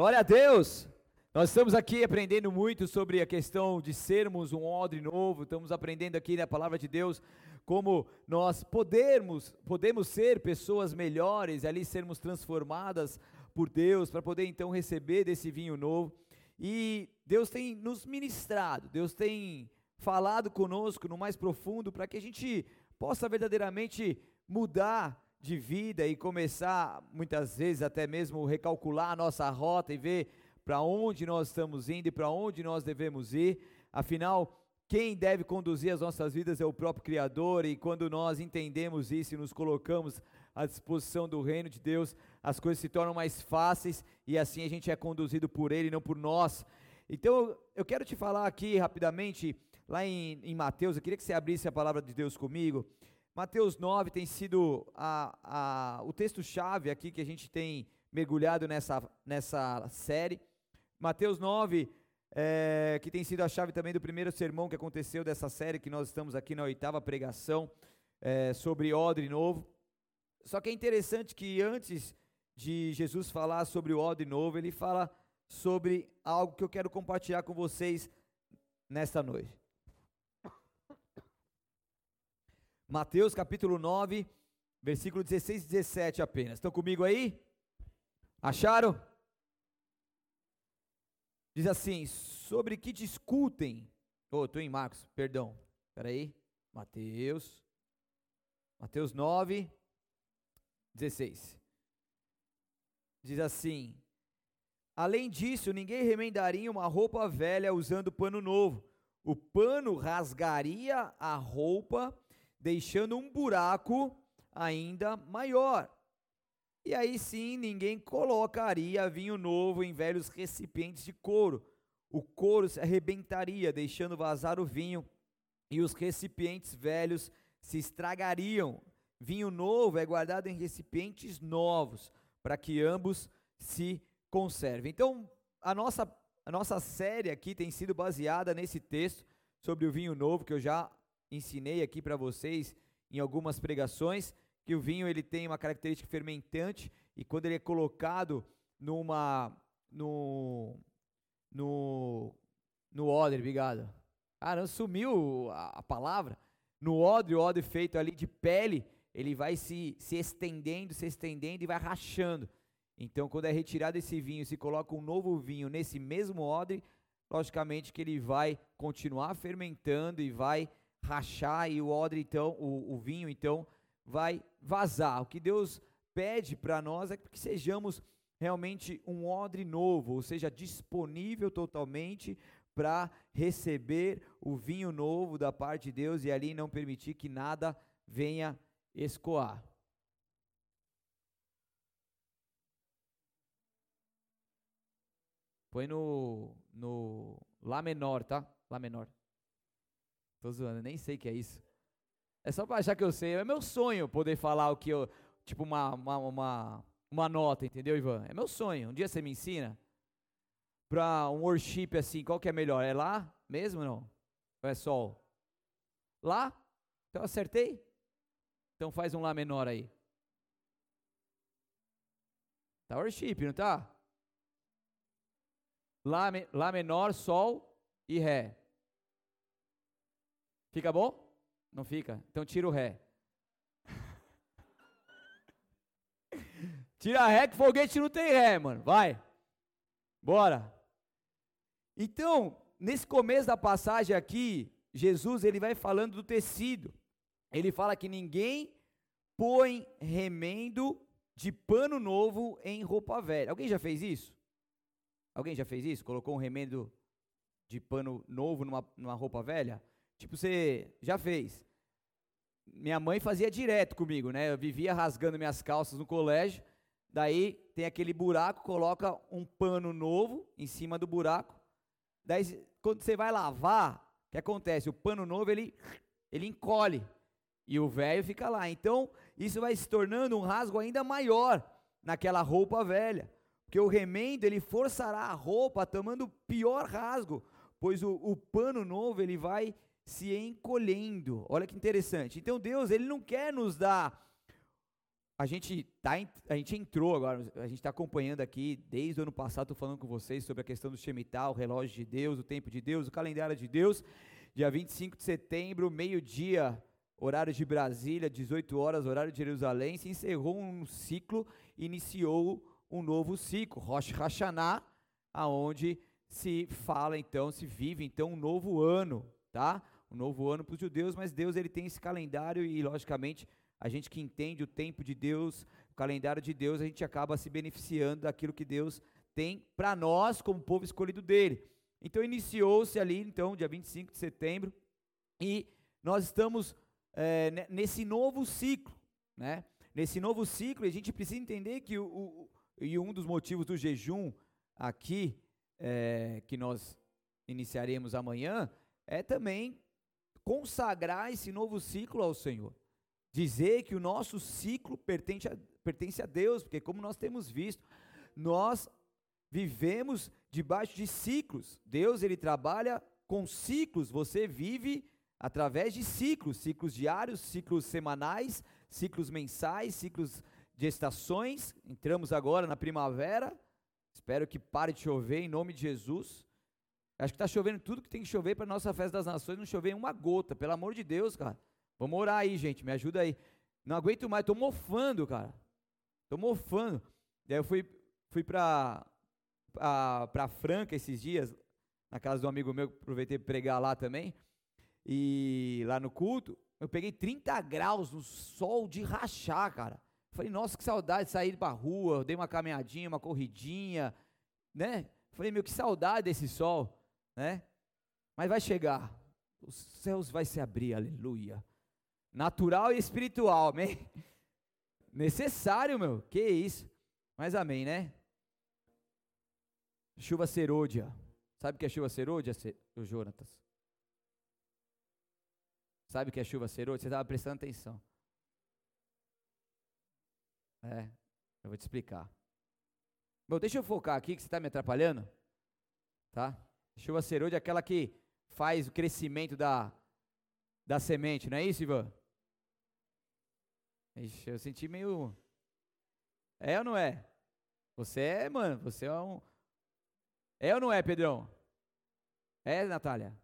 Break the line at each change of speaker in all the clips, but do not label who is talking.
Glória a Deus! Nós estamos aqui aprendendo muito sobre a questão de sermos um odre novo, estamos aprendendo aqui na palavra de Deus como nós podemos, podemos ser pessoas melhores, ali sermos transformadas por Deus, para poder então receber desse vinho novo. E Deus tem nos ministrado, Deus tem falado conosco no mais profundo para que a gente possa verdadeiramente mudar de vida e começar, muitas vezes, até mesmo recalcular a nossa rota e ver para onde nós estamos indo e para onde nós devemos ir. Afinal, quem deve conduzir as nossas vidas é o próprio Criador, e quando nós entendemos isso e nos colocamos à disposição do reino de Deus, as coisas se tornam mais fáceis e assim a gente é conduzido por Ele, não por nós. Então, eu quero te falar aqui rapidamente, lá em, em Mateus, eu queria que você abrisse a palavra de Deus comigo. Mateus 9 tem sido a, a, o texto-chave aqui que a gente tem mergulhado nessa, nessa série. Mateus 9, é, que tem sido a chave também do primeiro sermão que aconteceu dessa série, que nós estamos aqui na oitava pregação, é, sobre odre novo. Só que é interessante que antes de Jesus falar sobre o odre novo, ele fala sobre algo que eu quero compartilhar com vocês nesta noite. Mateus capítulo 9, versículo 16 e 17 apenas. Estão comigo aí? Acharam? Diz assim: sobre que discutem. Oh, estou em Marcos, perdão. Espera aí. Mateus. Mateus 9, 16. Diz assim: Além disso, ninguém remendaria uma roupa velha usando pano novo. O pano rasgaria a roupa deixando um buraco ainda maior. E aí sim, ninguém colocaria vinho novo em velhos recipientes de couro. O couro se arrebentaria, deixando vazar o vinho, e os recipientes velhos se estragariam. Vinho novo é guardado em recipientes novos, para que ambos se conservem. Então, a nossa, a nossa série aqui tem sido baseada nesse texto sobre o vinho novo, que eu já ensinei aqui para vocês em algumas pregações que o vinho ele tem uma característica fermentante e quando ele é colocado numa no no no odre, obrigado. Caramba, sumiu a, a palavra. No odre, o odre feito ali de pele, ele vai se, se estendendo, se estendendo e vai rachando. Então, quando é retirado esse vinho, se coloca um novo vinho nesse mesmo odre, logicamente que ele vai continuar fermentando e vai rachar e o odre então, o, o vinho então vai vazar. O que Deus pede para nós é que sejamos realmente um odre novo, ou seja, disponível totalmente para receber o vinho novo da parte de Deus e ali não permitir que nada venha escoar. Põe no, no Lá menor, tá? Lá menor. Tô zoando, nem sei que é isso. É só pra achar que eu sei. É meu sonho poder falar o que eu. Tipo, uma, uma, uma, uma nota, entendeu, Ivan? É meu sonho. Um dia você me ensina? Pra um worship assim, qual que é melhor? É lá mesmo não? Ou é sol? Lá? Então acertei? Então faz um lá menor aí. Tá worship, não tá? Lá, lá menor, sol e ré. Fica bom? Não fica? Então tira o ré. tira ré que foguete não tem ré, mano. Vai. Bora. Então, nesse começo da passagem aqui, Jesus ele vai falando do tecido. Ele fala que ninguém põe remendo de pano novo em roupa velha. Alguém já fez isso? Alguém já fez isso? Colocou um remendo de pano novo numa, numa roupa velha? Tipo, você já fez. Minha mãe fazia direto comigo, né? Eu vivia rasgando minhas calças no colégio. Daí tem aquele buraco, coloca um pano novo em cima do buraco. Daí quando você vai lavar, o que acontece? O pano novo ele ele encolhe e o velho fica lá. Então, isso vai se tornando um rasgo ainda maior naquela roupa velha. Porque o remendo ele forçará a roupa tomando pior rasgo, pois o, o pano novo ele vai se encolhendo. Olha que interessante. Então Deus, ele não quer nos dar a gente, tá, a gente entrou agora, a gente está acompanhando aqui, desde o ano passado, estou falando com vocês sobre a questão do Shemitah, o relógio de Deus, o tempo de Deus, o calendário de Deus. Dia 25 de setembro, meio-dia, horário de Brasília, 18 horas, horário de Jerusalém, se encerrou um ciclo, iniciou um novo ciclo, Rosh Hashanah, aonde se fala então, se vive então um novo ano, tá? Um novo ano para os judeus, mas Deus ele tem esse calendário e logicamente a gente que entende o tempo de Deus, o calendário de Deus, a gente acaba se beneficiando daquilo que Deus tem para nós como povo escolhido dele. Então iniciou-se ali, então, dia 25 de setembro, e nós estamos é, nesse novo ciclo, né? Nesse novo ciclo, a gente precisa entender que o, o e um dos motivos do jejum aqui, é, que nós iniciaremos amanhã, é também consagrar esse novo ciclo ao Senhor dizer que o nosso ciclo pertence a, pertence a Deus, porque como nós temos visto, nós vivemos debaixo de ciclos. Deus ele trabalha com ciclos, você vive através de ciclos, ciclos diários, ciclos semanais, ciclos mensais, ciclos de estações. Entramos agora na primavera. Espero que pare de chover em nome de Jesus. Acho que está chovendo tudo que tem que chover para nossa festa das nações, não chover uma gota, pelo amor de Deus, cara. Vamos orar aí, gente, me ajuda aí. Não aguento mais, tô mofando, cara. Tô mofando. Daí eu fui, fui pra Franca esses dias, na casa de um amigo meu, aproveitei para pregar lá também. E lá no culto, eu peguei 30 graus no sol de rachar, cara. Falei, nossa, que saudade de sair pra rua, dei uma caminhadinha, uma corridinha, né? Falei, meu, que saudade desse sol, né? Mas vai chegar. Os céus vai se abrir, aleluia. Natural e espiritual, amém? Necessário, meu. Que isso? Mas amém, né? Chuva serôdia. Sabe o que é chuva serôdia, o Jonatas? Sabe o que é chuva serôdia? Você estava prestando atenção. É, eu vou te explicar. Bom, deixa eu focar aqui que você está me atrapalhando. Tá? Chuva serôdia é aquela que faz o crescimento da, da semente, não é isso, Ivan? Ixi, eu senti meio. É ou não é? Você é, mano, você é um. É ou não é, Pedrão? É, Natália?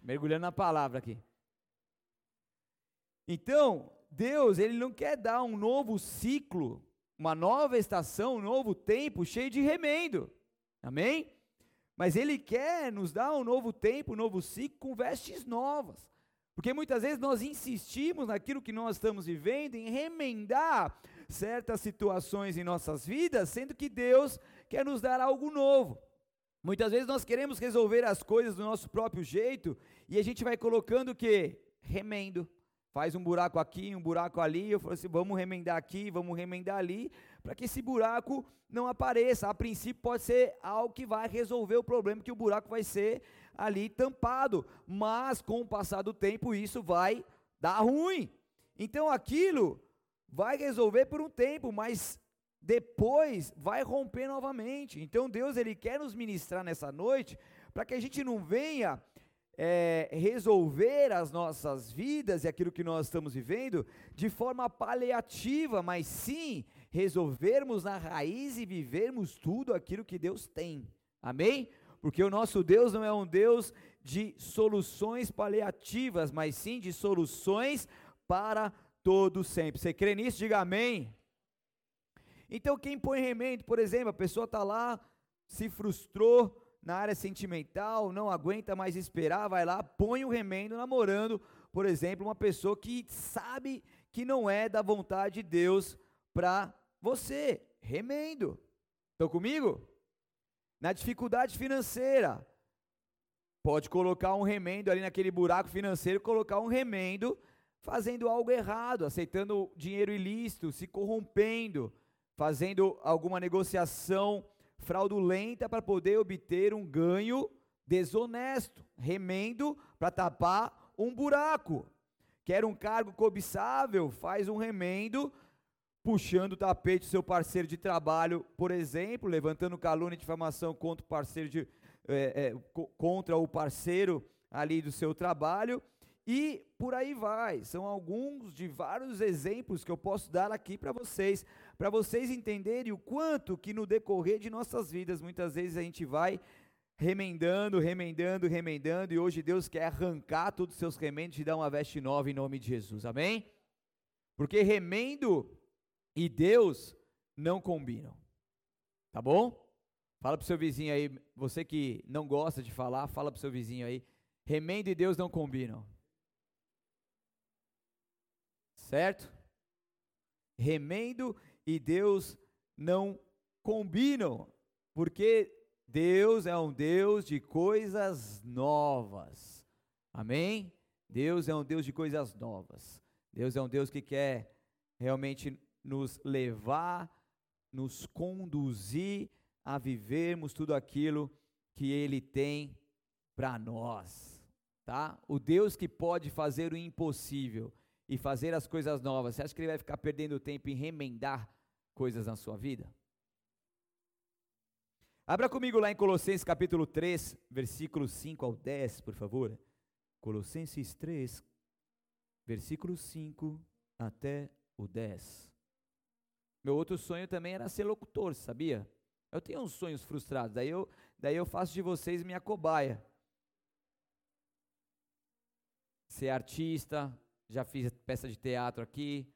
Mergulhando na palavra aqui. Então, Deus, Ele não quer dar um novo ciclo, uma nova estação, um novo tempo cheio de remendo. Amém? Mas Ele quer nos dar um novo tempo, um novo ciclo com vestes novas. Porque muitas vezes nós insistimos naquilo que nós estamos vivendo, em remendar certas situações em nossas vidas, sendo que Deus quer nos dar algo novo. Muitas vezes nós queremos resolver as coisas do nosso próprio jeito e a gente vai colocando o que? Remendo. Faz um buraco aqui, um buraco ali. Eu falo assim: vamos remendar aqui, vamos remendar ali, para que esse buraco não apareça. A princípio, pode ser algo que vai resolver o problema, que o buraco vai ser ali tampado, mas com o passar do tempo isso vai dar ruim. Então aquilo vai resolver por um tempo, mas depois vai romper novamente. Então Deus ele quer nos ministrar nessa noite para que a gente não venha é, resolver as nossas vidas e aquilo que nós estamos vivendo de forma paliativa, mas sim resolvermos na raiz e vivermos tudo aquilo que Deus tem. Amém? porque o nosso Deus não é um Deus de soluções paliativas, mas sim de soluções para todo sempre. Você crê nisso? Diga amém. Então, quem põe remendo, por exemplo, a pessoa está lá, se frustrou na área sentimental, não aguenta mais esperar, vai lá, põe o remendo namorando, por exemplo, uma pessoa que sabe que não é da vontade de Deus para você. Remendo. Estão comigo? na dificuldade financeira. Pode colocar um remendo ali naquele buraco financeiro, colocar um remendo fazendo algo errado, aceitando dinheiro ilícito, se corrompendo, fazendo alguma negociação fraudulenta para poder obter um ganho desonesto, remendo para tapar um buraco. Quer um cargo cobiçável, faz um remendo puxando o tapete do seu parceiro de trabalho, por exemplo, levantando calúnia e difamação contra o parceiro de, é, é, contra o parceiro ali do seu trabalho, E por aí vai. São alguns de vários exemplos que eu posso dar aqui para vocês, para vocês entenderem o quanto que no decorrer de nossas vidas, muitas vezes a gente vai remendando, remendando, remendando, e hoje Deus quer arrancar todos os seus remendos e dar uma veste nova em nome de Jesus. Amém? Porque remendo e Deus não combinam. Tá bom? Fala pro seu vizinho aí, você que não gosta de falar, fala pro seu vizinho aí. Remendo e Deus não combinam. Certo? Remendo e Deus não combinam, porque Deus é um Deus de coisas novas. Amém? Deus é um Deus de coisas novas. Deus é um Deus que quer realmente nos levar, nos conduzir a vivermos tudo aquilo que Ele tem para nós, tá? O Deus que pode fazer o impossível e fazer as coisas novas, você acha que Ele vai ficar perdendo tempo em remendar coisas na sua vida? Abra comigo lá em Colossenses capítulo 3, versículos 5 ao 10, por favor. Colossenses 3, versículo 5 até o 10. Meu outro sonho também era ser locutor, sabia? Eu tenho uns sonhos frustrados, daí eu, daí eu faço de vocês minha cobaia. Ser artista, já fiz peça de teatro aqui.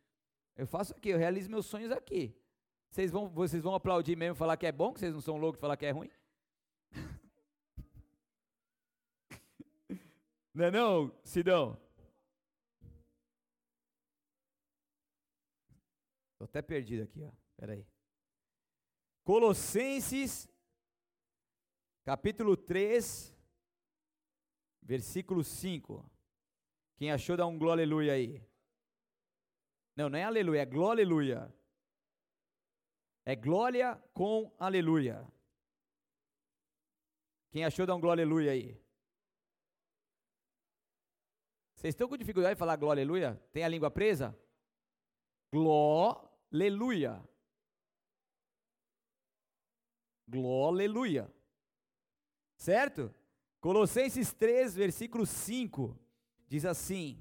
Eu faço aqui, eu realizo meus sonhos aqui. Vocês vão, vocês vão aplaudir mesmo, falar que é bom, que vocês não são loucos de falar que é ruim? não é não, Sidão? Estou até perdido aqui, ó. Peraí. Colossenses, capítulo 3, versículo 5. Quem achou, dá um glória aleluia aí. Não, não é aleluia, é glória aleluia. É glória com aleluia. Quem achou, dá um glória aleluia aí. Vocês estão com dificuldade de falar glória aleluia? Tem a língua presa? Gló, aleluia. Glória, certo? Colossenses 3, versículo 5, diz assim: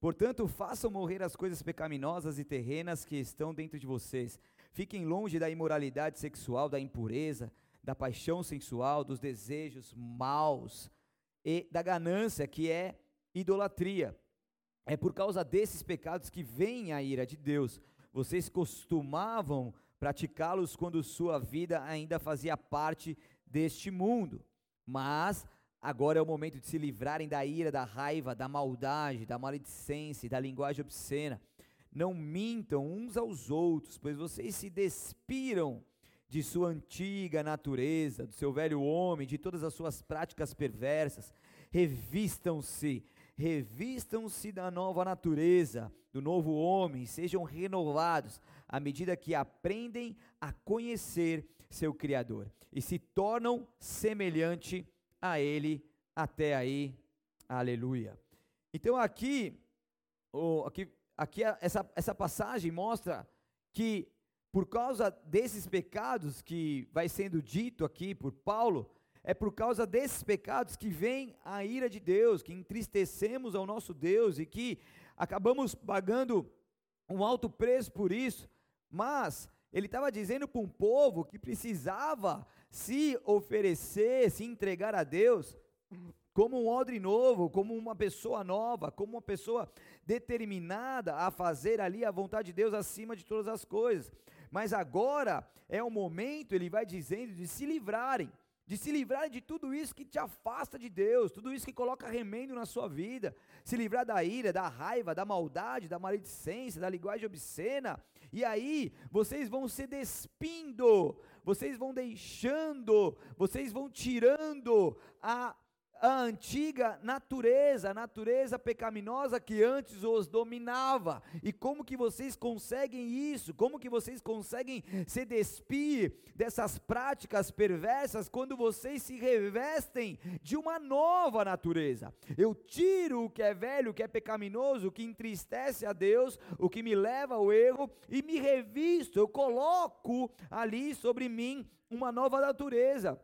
Portanto, façam morrer as coisas pecaminosas e terrenas que estão dentro de vocês. Fiquem longe da imoralidade sexual, da impureza, da paixão sensual, dos desejos maus e da ganância, que é idolatria. É por causa desses pecados que vem a ira de Deus. Vocês costumavam praticá-los quando sua vida ainda fazia parte deste mundo. Mas agora é o momento de se livrarem da ira, da raiva, da maldade, da maledicência e da linguagem obscena. Não mintam uns aos outros, pois vocês se despiram de sua antiga natureza, do seu velho homem, de todas as suas práticas perversas. Revistam-se, revistam-se da nova natureza, do novo homem, sejam renovados à medida que aprendem a conhecer seu Criador e se tornam semelhante a Ele. Até aí, aleluia. Então aqui, aqui, aqui essa, essa passagem mostra que por causa desses pecados que vai sendo dito aqui por Paulo, é por causa desses pecados que vem a ira de Deus, que entristecemos ao nosso Deus e que acabamos pagando um alto preço por isso. Mas ele estava dizendo para um povo que precisava se oferecer, se entregar a Deus como um odre novo, como uma pessoa nova, como uma pessoa determinada a fazer ali a vontade de Deus acima de todas as coisas. Mas agora é o momento, ele vai dizendo, de se livrarem de se livrar de tudo isso que te afasta de Deus, tudo isso que coloca remendo na sua vida, se livrar da ira, da raiva, da maldade, da maledicência, da linguagem obscena, e aí vocês vão se despindo, vocês vão deixando, vocês vão tirando a a antiga natureza, a natureza pecaminosa que antes os dominava. E como que vocês conseguem isso? Como que vocês conseguem se despir dessas práticas perversas quando vocês se revestem de uma nova natureza? Eu tiro o que é velho, o que é pecaminoso, o que entristece a Deus, o que me leva ao erro e me revisto, eu coloco ali sobre mim uma nova natureza.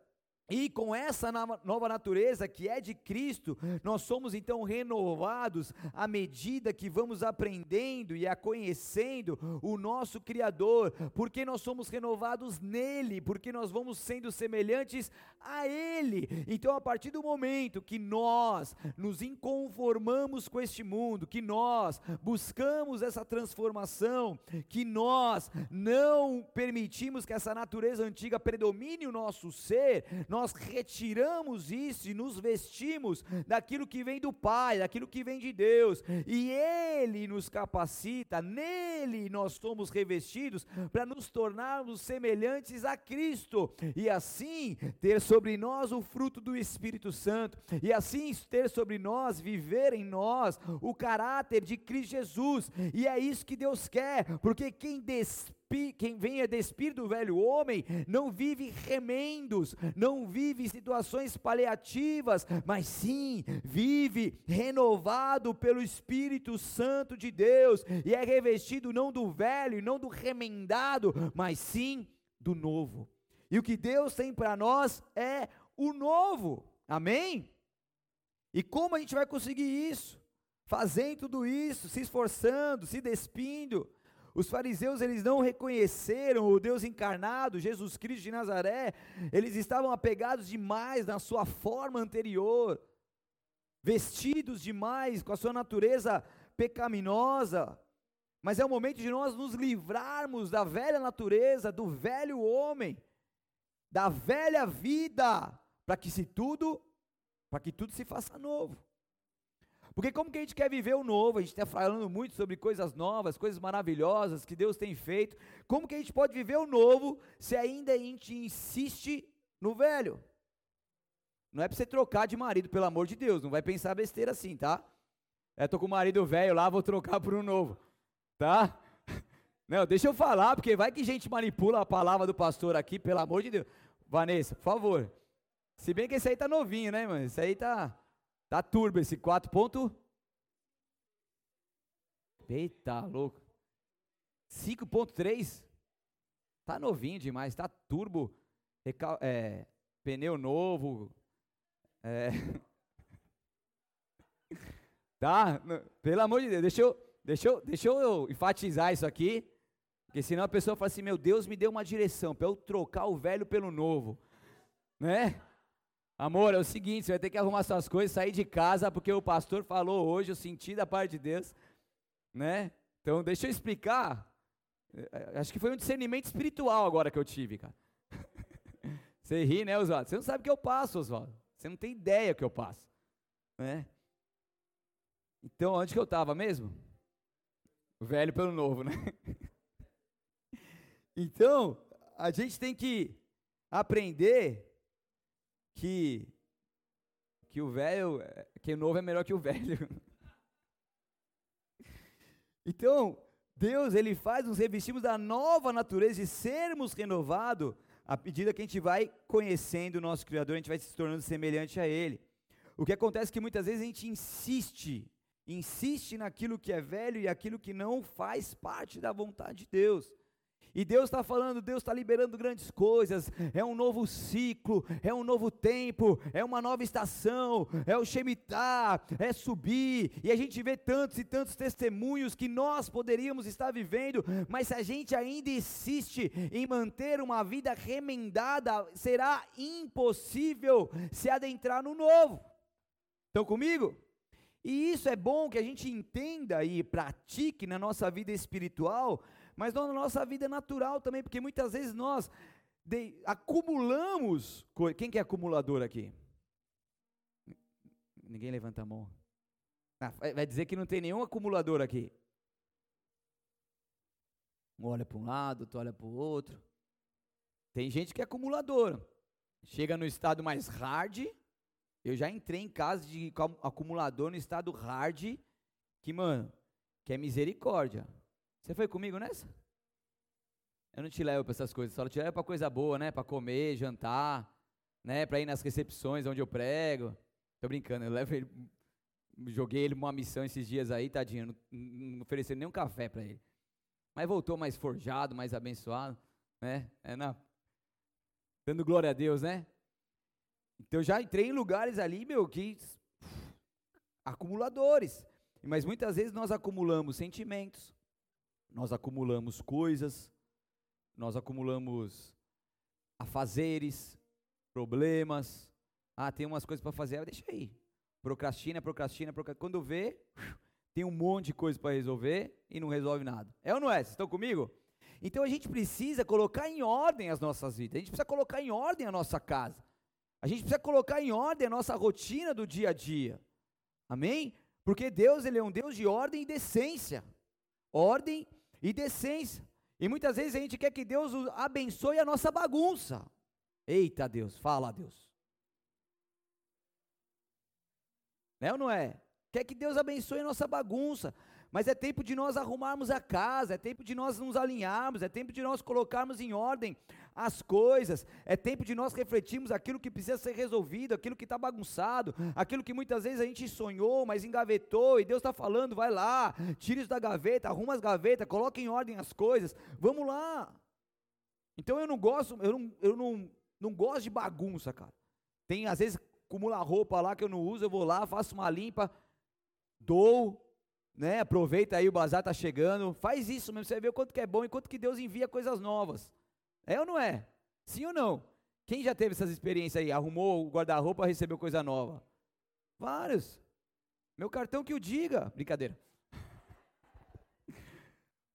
E com essa nova natureza que é de Cristo, nós somos então renovados à medida que vamos aprendendo e a conhecendo o nosso Criador, porque nós somos renovados nele, porque nós vamos sendo semelhantes a Ele. Então, a partir do momento que nós nos inconformamos com este mundo, que nós buscamos essa transformação, que nós não permitimos que essa natureza antiga predomine o nosso ser, nós retiramos isso e nos vestimos daquilo que vem do Pai, daquilo que vem de Deus, e Ele nos capacita, nele nós somos revestidos para nos tornarmos semelhantes a Cristo, e assim ter sobre nós o fruto do Espírito Santo, e assim ter sobre nós, viver em nós o caráter de Cristo Jesus, e é isso que Deus quer, porque quem despede quem vem é despir do velho homem, não vive remendos, não vive situações paliativas, mas sim vive renovado pelo Espírito Santo de Deus e é revestido não do velho não do remendado, mas sim do novo. E o que Deus tem para nós é o novo. Amém? E como a gente vai conseguir isso? Fazendo tudo isso, se esforçando, se despindo, os fariseus eles não reconheceram o Deus encarnado, Jesus Cristo de Nazaré. Eles estavam apegados demais na sua forma anterior, vestidos demais com a sua natureza pecaminosa. Mas é o momento de nós nos livrarmos da velha natureza, do velho homem, da velha vida, para que se tudo, para que tudo se faça novo. Porque como que a gente quer viver o novo? A gente está falando muito sobre coisas novas, coisas maravilhosas que Deus tem feito. Como que a gente pode viver o novo se ainda a gente insiste no velho? Não é para você trocar de marido, pelo amor de Deus. Não vai pensar besteira assim, tá? É, tô com o marido velho lá, vou trocar por um novo, tá? Não, deixa eu falar, porque vai que gente manipula a palavra do pastor aqui, pelo amor de Deus. Vanessa, por favor. Se bem que esse aí tá novinho, né, mano? Esse aí tá Tá turbo esse 4 ponto. Eita, louco. 5.3. Tá novinho demais, tá turbo. É, pneu novo. É. tá? Pelo amor de Deus, deixa eu, deixa, eu, deixa eu enfatizar isso aqui. Porque senão a pessoa fala assim: meu Deus me deu uma direção para eu trocar o velho pelo novo. Né? Amor, é o seguinte, você vai ter que arrumar suas coisas, sair de casa, porque o pastor falou hoje, eu senti da parte de Deus, né? Então, deixa eu explicar. É, acho que foi um discernimento espiritual agora que eu tive, cara. Você ri, né, Oswaldo? Você não sabe o que eu passo, Oswaldo. Você não tem ideia o que eu passo, né? Então, onde que eu estava mesmo? O velho pelo novo, né? então, a gente tem que aprender que que o velho, que o novo é melhor que o velho. Então, Deus, ele faz nos revestirmos da nova natureza e sermos renovados à medida que a gente vai conhecendo o nosso Criador, a gente vai se tornando semelhante a Ele. O que acontece é que muitas vezes a gente insiste, insiste naquilo que é velho e aquilo que não faz parte da vontade de Deus. E Deus está falando, Deus está liberando grandes coisas. É um novo ciclo, é um novo tempo, é uma nova estação, é o Shemitah, é subir. E a gente vê tantos e tantos testemunhos que nós poderíamos estar vivendo, mas se a gente ainda insiste em manter uma vida remendada, será impossível se adentrar no novo. Estão comigo? E isso é bom que a gente entenda e pratique na nossa vida espiritual, mas na nossa vida natural também, porque muitas vezes nós de, acumulamos. Quem que é acumulador aqui? Ninguém levanta a mão. Ah, vai dizer que não tem nenhum acumulador aqui. Um olha para um lado, outro olha para o outro. Tem gente que é acumulador. Chega no estado mais hard. Eu já entrei em casa de acumulador no estado hard. Que, mano, que é misericórdia. Você foi comigo nessa? Eu não te levo para essas coisas, só te levo para coisa boa, né? Para comer, jantar, né? Para ir nas recepções onde eu prego. Tô brincando, eu levo ele, joguei ele uma missão esses dias aí, tadinho, não, não ofereci nem um café para ele. Mas voltou mais forjado, mais abençoado, né? É na, dando glória a Deus, né? Então já entrei em lugares ali, meu, que acumuladores. Mas muitas vezes nós acumulamos sentimentos, nós acumulamos coisas, nós acumulamos afazeres, problemas. Ah, tem umas coisas para fazer, deixa aí. Procrastina, procrastina, procrastina. Quando vê, tem um monte de coisa para resolver e não resolve nada. É ou não é? Vocês estão comigo? Então a gente precisa colocar em ordem as nossas vidas, a gente precisa colocar em ordem a nossa casa, a gente precisa colocar em ordem a nossa rotina do dia a dia. Amém? Porque Deus, ele é um Deus de ordem e decência. Ordem e decência. E muitas vezes a gente quer que Deus abençoe a nossa bagunça. Eita Deus, fala Deus. Né ou não é? Quer que Deus abençoe a nossa bagunça. Mas é tempo de nós arrumarmos a casa, é tempo de nós nos alinharmos, é tempo de nós colocarmos em ordem as coisas, é tempo de nós refletirmos aquilo que precisa ser resolvido, aquilo que está bagunçado, aquilo que muitas vezes a gente sonhou, mas engavetou, e Deus está falando, vai lá, tira isso da gaveta, arruma as gavetas, coloca em ordem as coisas, vamos lá. Então eu não gosto, eu não, eu não, não gosto de bagunça, cara. Tem, às vezes, acumula roupa lá que eu não uso, eu vou lá, faço uma limpa, dou, né? Aproveita aí o bazar tá chegando, faz isso mesmo, você vai ver o quanto que é bom e quanto que Deus envia coisas novas. É ou não é? Sim ou não? Quem já teve essas experiências aí? Arrumou o guarda-roupa, recebeu coisa nova? Vários. Meu cartão que o diga. Brincadeira.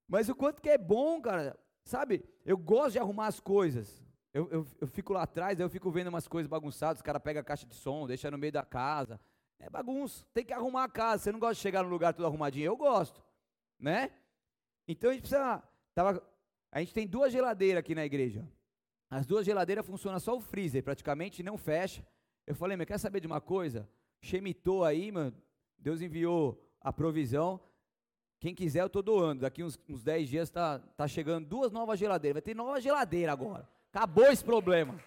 Mas o quanto que é bom, cara. Sabe? Eu gosto de arrumar as coisas. Eu, eu, eu fico lá atrás, eu fico vendo umas coisas bagunçadas. Os caras pegam a caixa de som, deixa no meio da casa. É bagunça. Tem que arrumar a casa. Você não gosta de chegar no lugar tudo arrumadinho? Eu gosto. Né? Então a gente precisa. Tava, a gente tem duas geladeiras aqui na igreja. As duas geladeiras funcionam só o freezer, praticamente não fecha. Eu falei, mas quer saber de uma coisa? Chemitou aí, mano. Deus enviou a provisão. Quem quiser, eu estou doando. Daqui uns, uns 10 dias está tá chegando duas novas geladeiras. Vai ter nova geladeira agora. Acabou esse problema.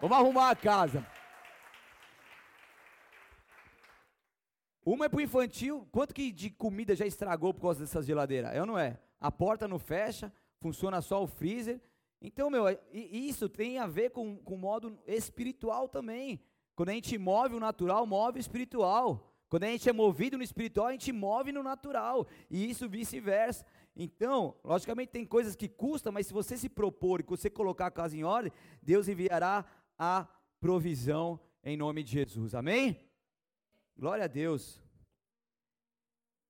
Vamos arrumar a casa. Uma é para o infantil. Quanto que de comida já estragou por causa dessas geladeiras? É ou não é? A porta não fecha, funciona só o freezer. Então, meu, isso tem a ver com o modo espiritual também. Quando a gente move o natural, move o espiritual. Quando a gente é movido no espiritual, a gente move no natural. E isso vice-versa. Então, logicamente tem coisas que custam, mas se você se propor e você colocar a casa em ordem, Deus enviará a provisão em nome de Jesus. Amém? Glória a Deus.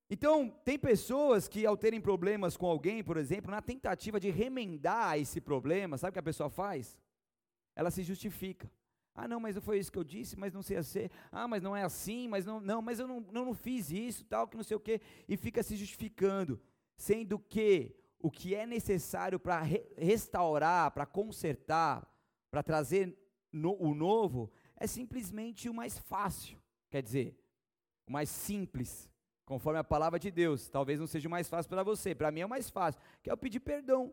Então, tem pessoas que, ao terem problemas com alguém, por exemplo, na tentativa de remendar esse problema, sabe o que a pessoa faz? Ela se justifica. Ah, não, mas não foi isso que eu disse, mas não sei assim. Ah, mas não é assim, mas não, não mas eu não, não, não fiz isso, tal, que não sei o quê, e fica se justificando, sendo que o que é necessário para re restaurar, para consertar, para trazer no, o novo, é simplesmente o mais fácil, quer dizer, o mais simples, conforme a palavra de Deus. Talvez não seja o mais fácil para você, para mim é o mais fácil, que é o pedir perdão.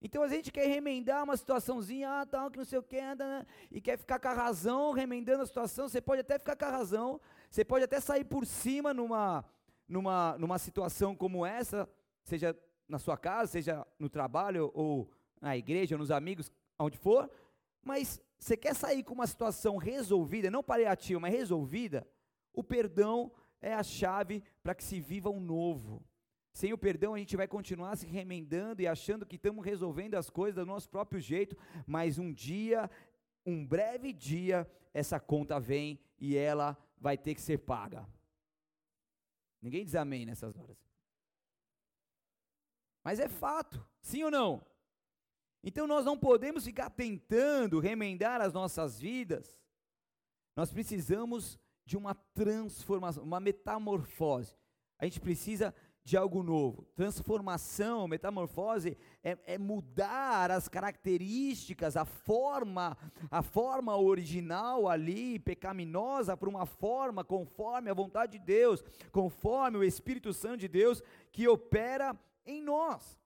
Então a gente quer remendar uma situaçãozinha, ah, tal, que não sei o que, né? e quer ficar com a razão, remendando a situação. Você pode até ficar com a razão, você pode até sair por cima numa, numa, numa situação como essa, seja na sua casa, seja no trabalho, ou na igreja, ou nos amigos, onde for, mas você quer sair com uma situação resolvida, não paliativa, mas resolvida, o perdão é a chave para que se viva um novo. Sem o perdão, a gente vai continuar se remendando e achando que estamos resolvendo as coisas do nosso próprio jeito, mas um dia, um breve dia, essa conta vem e ela vai ter que ser paga. Ninguém diz amém nessas horas. Mas é fato, sim ou não? Então nós não podemos ficar tentando remendar as nossas vidas. Nós precisamos de uma transformação, uma metamorfose. A gente precisa de algo novo. Transformação, metamorfose é, é, mudar as características, a forma, a forma original ali, pecaminosa, para uma forma conforme a vontade de Deus, conforme o Espírito Santo de Deus que opera em nós.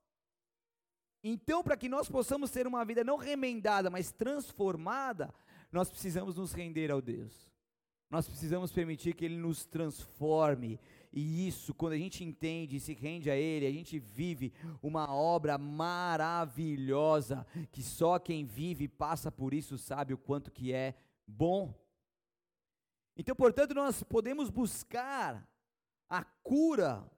Então, para que nós possamos ter uma vida não remendada, mas transformada, nós precisamos nos render ao Deus. Nós precisamos permitir que Ele nos transforme. E isso, quando a gente entende e se rende a Ele, a gente vive uma obra maravilhosa, que só quem vive e passa por isso sabe o quanto que é bom. Então, portanto, nós podemos buscar a cura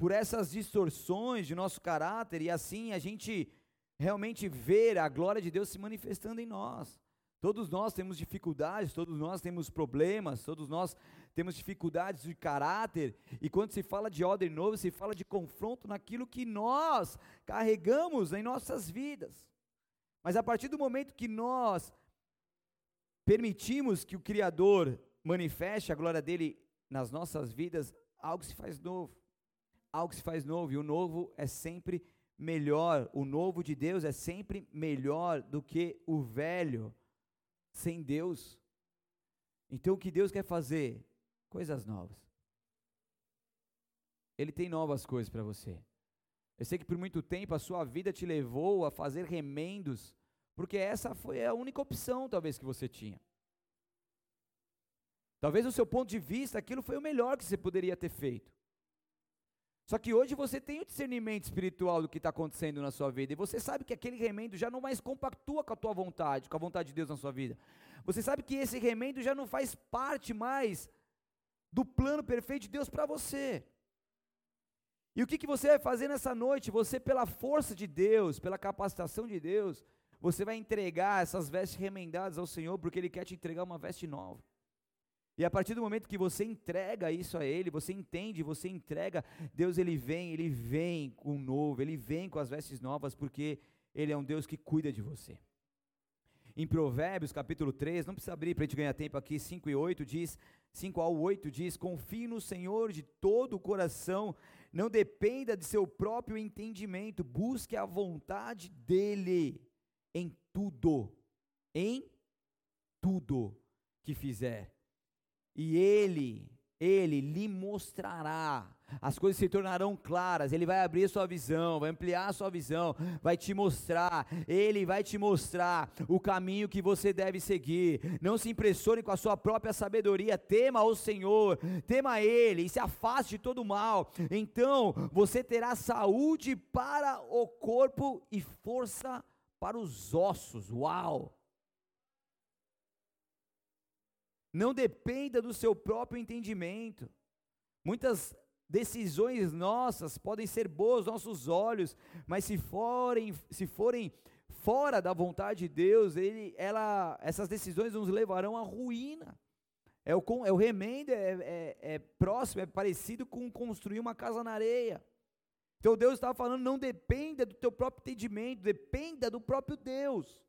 por essas distorções de nosso caráter e assim a gente realmente ver a glória de Deus se manifestando em nós. Todos nós temos dificuldades, todos nós temos problemas, todos nós temos dificuldades de caráter, e quando se fala de ordem novo, se fala de confronto naquilo que nós carregamos em nossas vidas. Mas a partir do momento que nós permitimos que o Criador manifeste a glória dele nas nossas vidas, algo se faz novo. Algo se faz novo, e o novo é sempre melhor. O novo de Deus é sempre melhor do que o velho sem Deus. Então o que Deus quer fazer? Coisas novas. Ele tem novas coisas para você. Eu sei que por muito tempo a sua vida te levou a fazer remendos, porque essa foi a única opção, talvez, que você tinha. Talvez do seu ponto de vista, aquilo foi o melhor que você poderia ter feito. Só que hoje você tem o discernimento espiritual do que está acontecendo na sua vida, e você sabe que aquele remendo já não mais compactua com a tua vontade, com a vontade de Deus na sua vida. Você sabe que esse remendo já não faz parte mais do plano perfeito de Deus para você. E o que, que você vai fazer nessa noite? Você, pela força de Deus, pela capacitação de Deus, você vai entregar essas vestes remendadas ao Senhor, porque Ele quer te entregar uma veste nova. E a partir do momento que você entrega isso a Ele, você entende, você entrega, Deus ele vem, Ele vem com o novo, Ele vem com as vestes novas, porque Ele é um Deus que cuida de você. Em Provérbios capítulo 3, não precisa abrir para a gente ganhar tempo aqui, 5 e 8 diz, 5 ao 8 diz, confie no Senhor de todo o coração, não dependa de seu próprio entendimento, busque a vontade dEle em tudo, em tudo que fizer e ele, ele lhe mostrará. As coisas se tornarão claras, ele vai abrir sua visão, vai ampliar sua visão, vai te mostrar, ele vai te mostrar o caminho que você deve seguir. Não se impressione com a sua própria sabedoria, tema o Senhor, tema ele e se afaste de todo mal. Então você terá saúde para o corpo e força para os ossos. Uau! Não dependa do seu próprio entendimento. Muitas decisões nossas podem ser boas aos nossos olhos, mas se forem, se forem fora da vontade de Deus, ele, ela, essas decisões nos levarão à ruína. É o, é o remendo, é, é, é próximo, é parecido com construir uma casa na areia. Então Deus estava falando, não dependa do teu próprio entendimento, dependa do próprio Deus.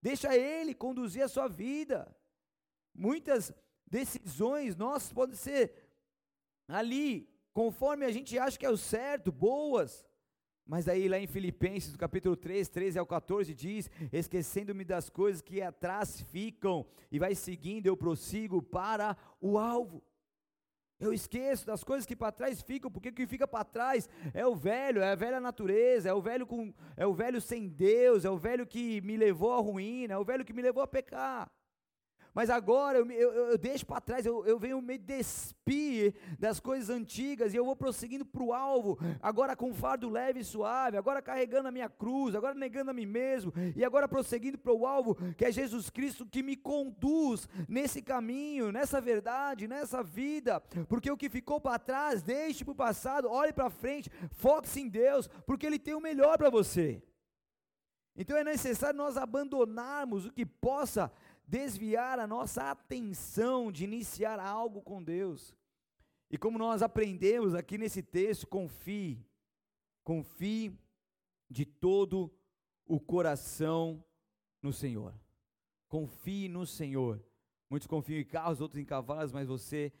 Deixa Ele conduzir a sua vida. Muitas decisões nossas podem ser ali, conforme a gente acha que é o certo, boas. Mas aí lá em Filipenses, capítulo 3, 13 ao 14, diz: Esquecendo-me das coisas que atrás ficam, e vai seguindo, eu prossigo para o alvo. Eu esqueço das coisas que para trás ficam, porque o que fica para trás é o velho, é a velha natureza, é o velho com, é o velho sem Deus, é o velho que me levou à ruína, é o velho que me levou a pecar. Mas agora eu, eu, eu deixo para trás, eu, eu venho me despir das coisas antigas e eu vou prosseguindo para o alvo, agora com fardo leve e suave, agora carregando a minha cruz, agora negando a mim mesmo, e agora prosseguindo para o alvo, que é Jesus Cristo que me conduz nesse caminho, nessa verdade, nessa vida, porque o que ficou para trás, deixe para o passado, olhe para frente, foque-se em Deus, porque Ele tem o melhor para você. Então é necessário nós abandonarmos o que possa desviar a nossa atenção de iniciar algo com Deus. E como nós aprendemos aqui nesse texto, confie, confie de todo o coração no Senhor. Confie no Senhor. Muitos confiam em carros, outros em cavalos, mas você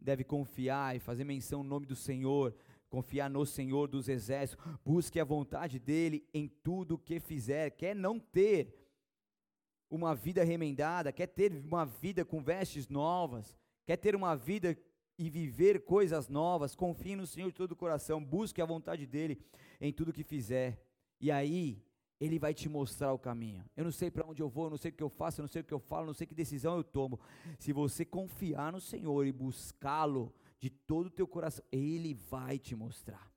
deve confiar e fazer menção no nome do Senhor, confiar no Senhor dos exércitos, busque a vontade dele em tudo o que fizer, quer não ter uma vida remendada, quer ter uma vida com vestes novas, quer ter uma vida e viver coisas novas, confie no Senhor de todo o coração, busque a vontade dEle em tudo que fizer, e aí Ele vai te mostrar o caminho. Eu não sei para onde eu vou, eu não sei o que eu faço, eu não sei o que eu falo, eu não sei que decisão eu tomo. Se você confiar no Senhor e buscá-lo de todo o teu coração, Ele vai te mostrar.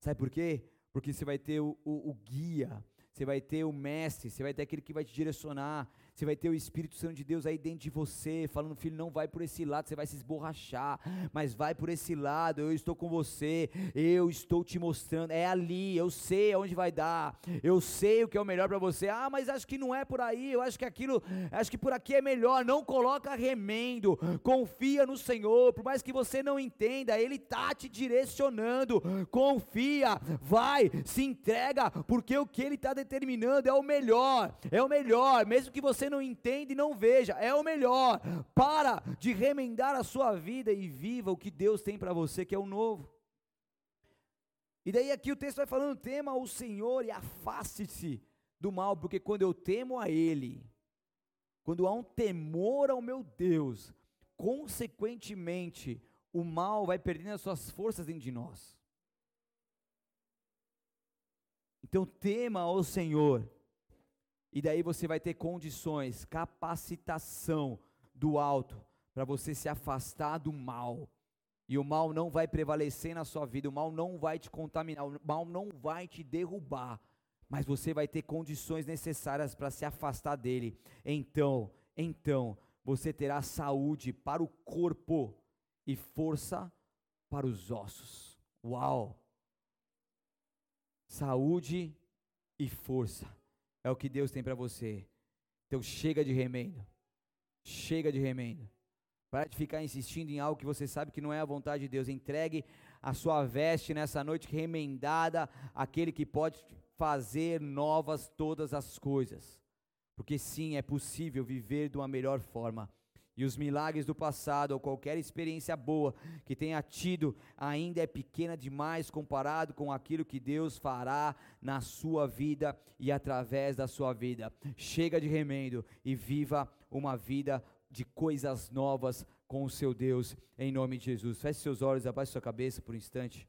Sabe por quê? Porque você vai ter o, o, o guia, você vai ter o mestre, você vai ter aquele que vai te direcionar, Você vai ter o Espírito Santo de Deus aí dentro de você, falando, filho, não vai por esse lado, você vai se esborrachar, mas vai por esse lado, eu estou com você, eu estou te mostrando, é ali, eu sei aonde vai dar, eu sei o que é o melhor para você. Ah, mas acho que não é por aí, eu acho que aquilo, acho que por aqui é melhor. Não coloca remendo, confia no Senhor, por mais que você não entenda, Ele está te direcionando. Confia, vai, se entrega, porque o que Ele está determinando é o melhor, é o melhor, mesmo que você não entenda e não veja, é o melhor. Para de remendar a sua vida e viva o que Deus tem para você, que é o novo. E daí aqui o texto vai falando: tema o Senhor e afaste-se do mal, porque quando eu temo a Ele, quando há um temor ao meu Deus, consequentemente, o mal vai perdendo as suas forças dentro de nós. Então tema ao Senhor e daí você vai ter condições, capacitação do alto para você se afastar do mal. E o mal não vai prevalecer na sua vida, o mal não vai te contaminar, o mal não vai te derrubar, mas você vai ter condições necessárias para se afastar dele. Então, então, você terá saúde para o corpo e força para os ossos. Uau! Saúde e força é o que Deus tem para você. Então chega de remendo. Chega de remendo. Para de ficar insistindo em algo que você sabe que não é a vontade de Deus. Entregue a sua veste nessa noite remendada àquele que pode fazer novas todas as coisas. Porque sim, é possível viver de uma melhor forma e os milagres do passado ou qualquer experiência boa que tenha tido ainda é pequena demais comparado com aquilo que Deus fará na sua vida e através da sua vida. Chega de remendo e viva uma vida de coisas novas com o seu Deus, em nome de Jesus. Feche seus olhos, abaixe sua cabeça por um instante.